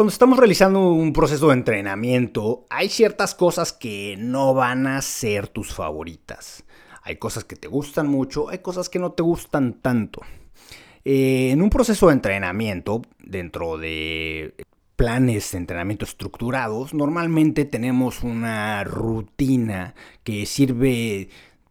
Cuando estamos realizando un proceso de entrenamiento, hay ciertas cosas que no van a ser tus favoritas. Hay cosas que te gustan mucho, hay cosas que no te gustan tanto. Eh, en un proceso de entrenamiento, dentro de planes de entrenamiento estructurados, normalmente tenemos una rutina que sirve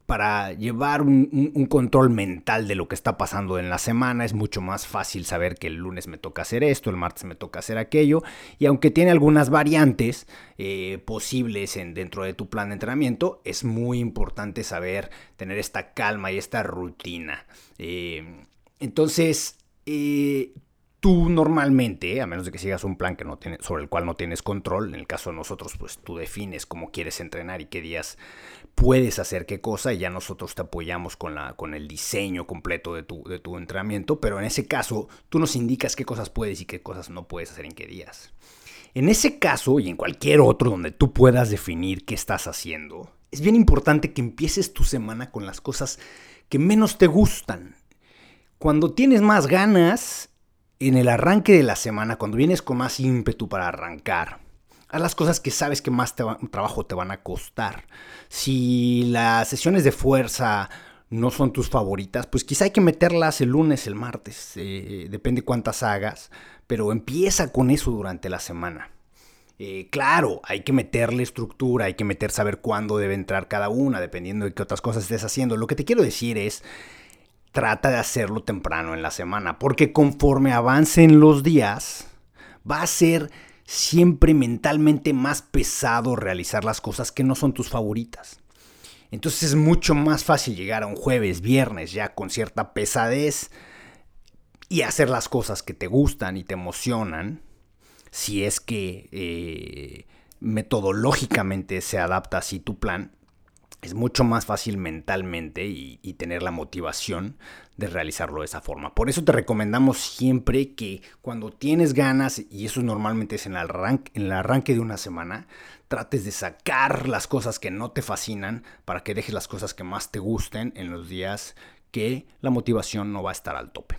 para llevar un, control mental de lo que está pasando en la semana. Es mucho más fácil saber que el lunes me toca hacer esto, el martes me toca hacer aquello. Y aunque tiene algunas variantes eh, posibles en, dentro de tu plan de entrenamiento, es muy importante saber tener esta calma y esta rutina. Eh, entonces, eh, Tú normalmente, a menos de que sigas un plan sobre el cual no tienes control, en el caso de nosotros, pues tú defines cómo quieres entrenar y qué días puedes hacer qué cosa, y ya nosotros te apoyamos con, el diseño completo de tu entrenamiento, pero en ese caso tú nos indicas qué cosas puedes y qué cosas no puedes hacer en qué días. En ese caso y en cualquier otro donde tú puedas definir qué estás haciendo, es bien importante que empieces tu semana con las cosas que menos te gustan. Cuando tienes más ganas, en el arranque de la semana, cuando vienes con más ímpetu para arrancar, haz las cosas que sabes que más trabajo te van a costar. Si las sesiones de fuerza no son tus favoritas, pues quizá hay que meterlas el lunes, el martes, eh, depende cuántas hagas, pero empieza con eso durante la semana. Eh, claro, hay que meterle estructura, hay que meter saber cuándo debe entrar cada una, dependiendo de qué otras cosas estés haciendo. Lo que te quiero decir es trata de hacerlo temprano en la semana, porque conforme avancen los días, va a ser siempre mentalmente más pesado realizar las cosas que no son tus favoritas. Entonces es mucho más fácil llegar a un jueves, viernes ya con cierta pesadez y hacer las cosas que te gustan y te emocionan, si es que eh, metodológicamente se adapta así tu plan, es mucho más fácil mentalmente y, tener la motivación de realizarlo de esa forma. Por eso te recomendamos siempre que cuando tienes ganas, y eso normalmente es en el, arranque, en el arranque de una semana, trates de sacar las cosas que no te fascinan para que dejes las cosas que más te gusten en los días que la motivación no va a estar al tope.